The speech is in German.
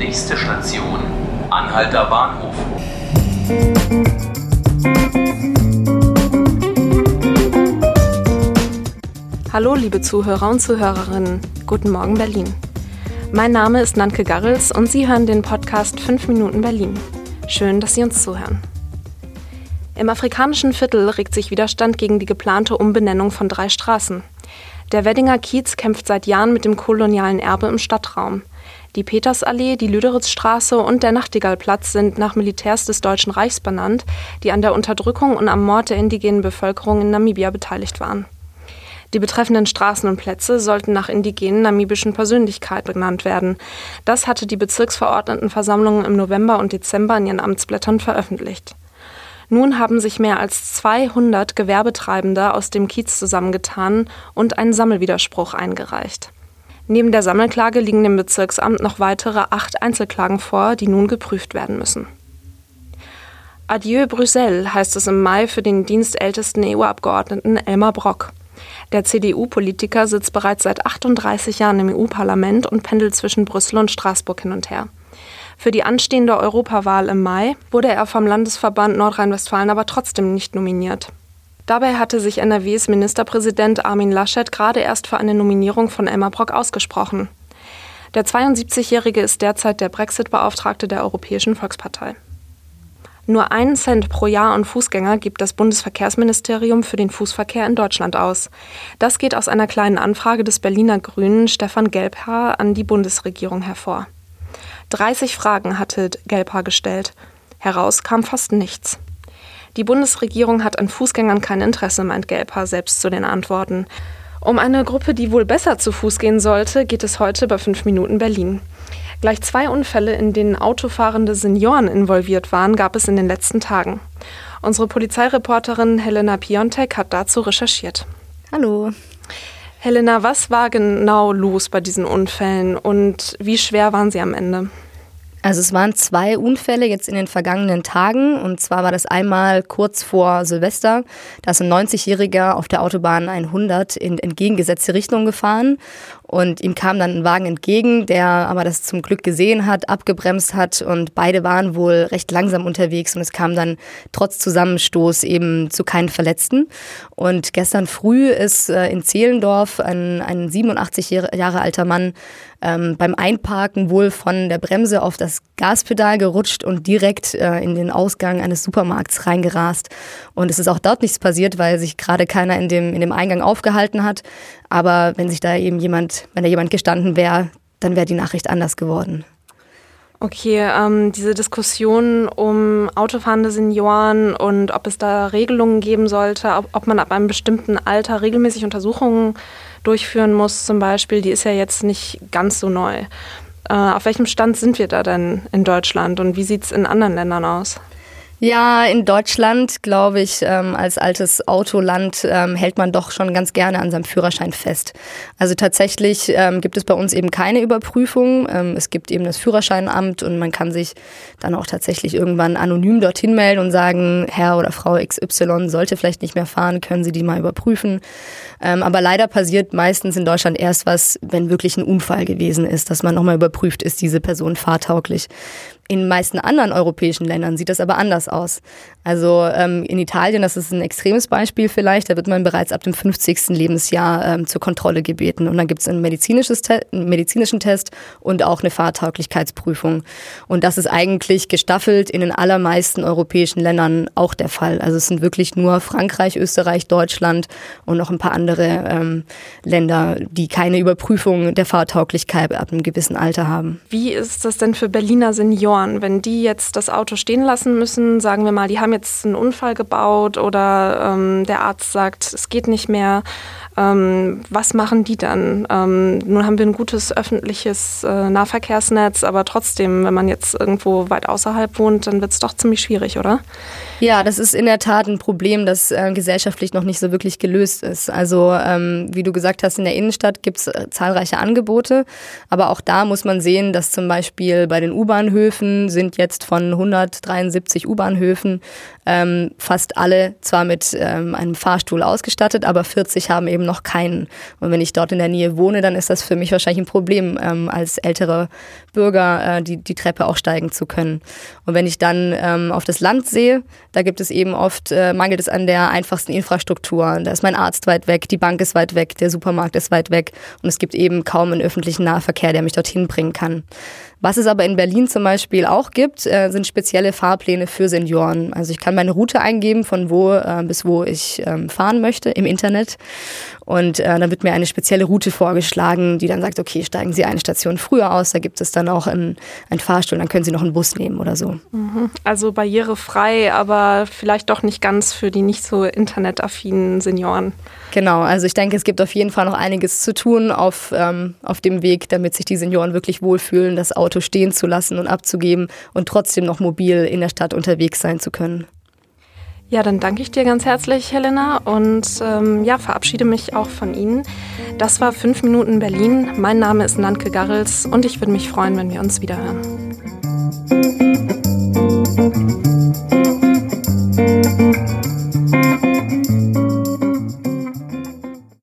Nächste Station, Anhalter Bahnhof. Hallo, liebe Zuhörer und Zuhörerinnen. Guten Morgen, Berlin. Mein Name ist Nanke Garrels und Sie hören den Podcast 5 Minuten Berlin. Schön, dass Sie uns zuhören. Im afrikanischen Viertel regt sich Widerstand gegen die geplante Umbenennung von drei Straßen. Der Weddinger Kiez kämpft seit Jahren mit dem kolonialen Erbe im Stadtraum. Die Petersallee, die Lüderitzstraße und der Nachtigallplatz sind nach Militärs des Deutschen Reichs benannt, die an der Unterdrückung und am Mord der indigenen Bevölkerung in Namibia beteiligt waren. Die betreffenden Straßen und Plätze sollten nach indigenen namibischen Persönlichkeiten benannt werden. Das hatte die Bezirksverordnetenversammlung im November und Dezember in ihren Amtsblättern veröffentlicht. Nun haben sich mehr als 200 Gewerbetreibende aus dem Kiez zusammengetan und einen Sammelwiderspruch eingereicht. Neben der Sammelklage liegen dem Bezirksamt noch weitere acht Einzelklagen vor, die nun geprüft werden müssen. Adieu Brüssel heißt es im Mai für den dienstältesten EU-Abgeordneten Elmar Brock. Der CDU-Politiker sitzt bereits seit 38 Jahren im EU-Parlament und pendelt zwischen Brüssel und Straßburg hin und her. Für die anstehende Europawahl im Mai wurde er vom Landesverband Nordrhein-Westfalen aber trotzdem nicht nominiert. Dabei hatte sich NRWs Ministerpräsident Armin Laschet gerade erst für eine Nominierung von Elmar Brock ausgesprochen. Der 72-Jährige ist derzeit der Brexit-Beauftragte der Europäischen Volkspartei. Nur einen Cent pro Jahr und Fußgänger gibt das Bundesverkehrsministerium für den Fußverkehr in Deutschland aus. Das geht aus einer kleinen Anfrage des Berliner Grünen Stefan Gelbhaar an die Bundesregierung hervor. 30 Fragen hatte Gelbhaar gestellt. Heraus kam fast nichts. Die Bundesregierung hat an Fußgängern kein Interesse, meint Gelbhaar selbst zu den Antworten. Um eine Gruppe, die wohl besser zu Fuß gehen sollte, geht es heute bei 5 Minuten Berlin. Gleich zwei Unfälle, in denen autofahrende Senioren involviert waren, gab es in den letzten Tagen. Unsere Polizeireporterin Helena Piontek hat dazu recherchiert. Hallo. Helena, was war genau los bei diesen Unfällen und wie schwer waren sie am Ende? Also es waren zwei Unfälle jetzt in den vergangenen Tagen. Und zwar war das einmal kurz vor Silvester. Da ist ein 90-Jähriger auf der Autobahn 100 in entgegengesetzte Richtung gefahren. Und ihm kam dann ein Wagen entgegen, der aber das zum Glück gesehen hat, abgebremst hat. Und beide waren wohl recht langsam unterwegs. Und es kam dann trotz Zusammenstoß eben zu keinen Verletzten. Und gestern früh ist äh, in Zehlendorf ein, ein 87 Jahre alter Mann ähm, beim Einparken wohl von der Bremse auf das Gaspedal gerutscht und direkt äh, in den Ausgang eines Supermarkts reingerast. Und es ist auch dort nichts passiert, weil sich gerade keiner in dem, in dem Eingang aufgehalten hat. Aber wenn sich da eben jemand, wenn da jemand gestanden wäre, dann wäre die Nachricht anders geworden. Okay, ähm, diese Diskussion um autofahrende Senioren und ob es da Regelungen geben sollte, ob, ob man ab einem bestimmten Alter regelmäßig Untersuchungen durchführen muss, zum Beispiel, die ist ja jetzt nicht ganz so neu. Äh, auf welchem Stand sind wir da denn in Deutschland und wie sieht es in anderen Ländern aus? Ja, in Deutschland, glaube ich, ähm, als altes Autoland ähm, hält man doch schon ganz gerne an seinem Führerschein fest. Also tatsächlich ähm, gibt es bei uns eben keine Überprüfung. Ähm, es gibt eben das Führerscheinamt und man kann sich dann auch tatsächlich irgendwann anonym dorthin melden und sagen, Herr oder Frau XY sollte vielleicht nicht mehr fahren, können Sie die mal überprüfen. Ähm, aber leider passiert meistens in Deutschland erst was, wenn wirklich ein Unfall gewesen ist, dass man nochmal überprüft, ist diese Person fahrtauglich. In meisten anderen europäischen Ländern sieht das aber anders aus. Also ähm, in Italien, das ist ein extremes Beispiel vielleicht, da wird man bereits ab dem 50. Lebensjahr ähm, zur Kontrolle gebeten. Und dann gibt es ein medizinisches Te einen medizinischen Test und auch eine Fahrtauglichkeitsprüfung. Und das ist eigentlich gestaffelt in den allermeisten europäischen Ländern auch der Fall. Also es sind wirklich nur Frankreich, Österreich, Deutschland und noch ein paar andere ähm, Länder, die keine Überprüfung der Fahrtauglichkeit ab einem gewissen Alter haben. Wie ist das denn für Berliner Senioren? Senioren, wenn die jetzt das Auto stehen lassen müssen, sagen wir mal, die haben jetzt einen Unfall gebaut oder ähm, der Arzt sagt, es geht nicht mehr, ähm, was machen die dann? Ähm, nun haben wir ein gutes öffentliches äh, Nahverkehrsnetz, aber trotzdem, wenn man jetzt irgendwo weit außerhalb wohnt, dann wird es doch ziemlich schwierig, oder? Ja, das ist in der Tat ein Problem, das äh, gesellschaftlich noch nicht so wirklich gelöst ist. Also ähm, wie du gesagt hast, in der Innenstadt gibt es äh, zahlreiche Angebote, aber auch da muss man sehen, dass zum Beispiel bei den U-Bahnhöfen U-Bahnhöfen sind jetzt von 173 U-Bahnhöfen ähm, fast alle zwar mit ähm, einem Fahrstuhl ausgestattet, aber 40 haben eben noch keinen. Und wenn ich dort in der Nähe wohne, dann ist das für mich wahrscheinlich ein Problem, ähm, als ältere Bürger äh, die, die Treppe auch steigen zu können. Und wenn ich dann ähm, auf das Land sehe, da gibt es eben oft, äh, mangelt es an der einfachsten Infrastruktur. Da ist mein Arzt weit weg, die Bank ist weit weg, der Supermarkt ist weit weg und es gibt eben kaum einen öffentlichen Nahverkehr, der mich dorthin bringen kann. Was es aber in Berlin zum Beispiel auch gibt, äh, sind spezielle Fahrpläne für Senioren. Also ich kann meine Route eingeben, von wo äh, bis wo ich ähm, fahren möchte im Internet. Und äh, dann wird mir eine spezielle Route vorgeschlagen, die dann sagt, okay, steigen Sie eine Station früher aus, da gibt es dann auch einen, einen Fahrstuhl, dann können Sie noch einen Bus nehmen oder so. Mhm. Also barrierefrei, aber vielleicht doch nicht ganz für die nicht so internetaffinen Senioren. Genau, also ich denke, es gibt auf jeden Fall noch einiges zu tun auf, ähm, auf dem Weg, damit sich die Senioren wirklich wohlfühlen, das Auto stehen zu lassen und abzugeben und trotzdem noch mobil in der Stadt unterwegs sein zu können. Ja, dann danke ich dir ganz herzlich, Helena, und ähm, ja, verabschiede mich auch von Ihnen. Das war 5 Minuten Berlin. Mein Name ist Nanke Garrels und ich würde mich freuen, wenn wir uns wiederhören.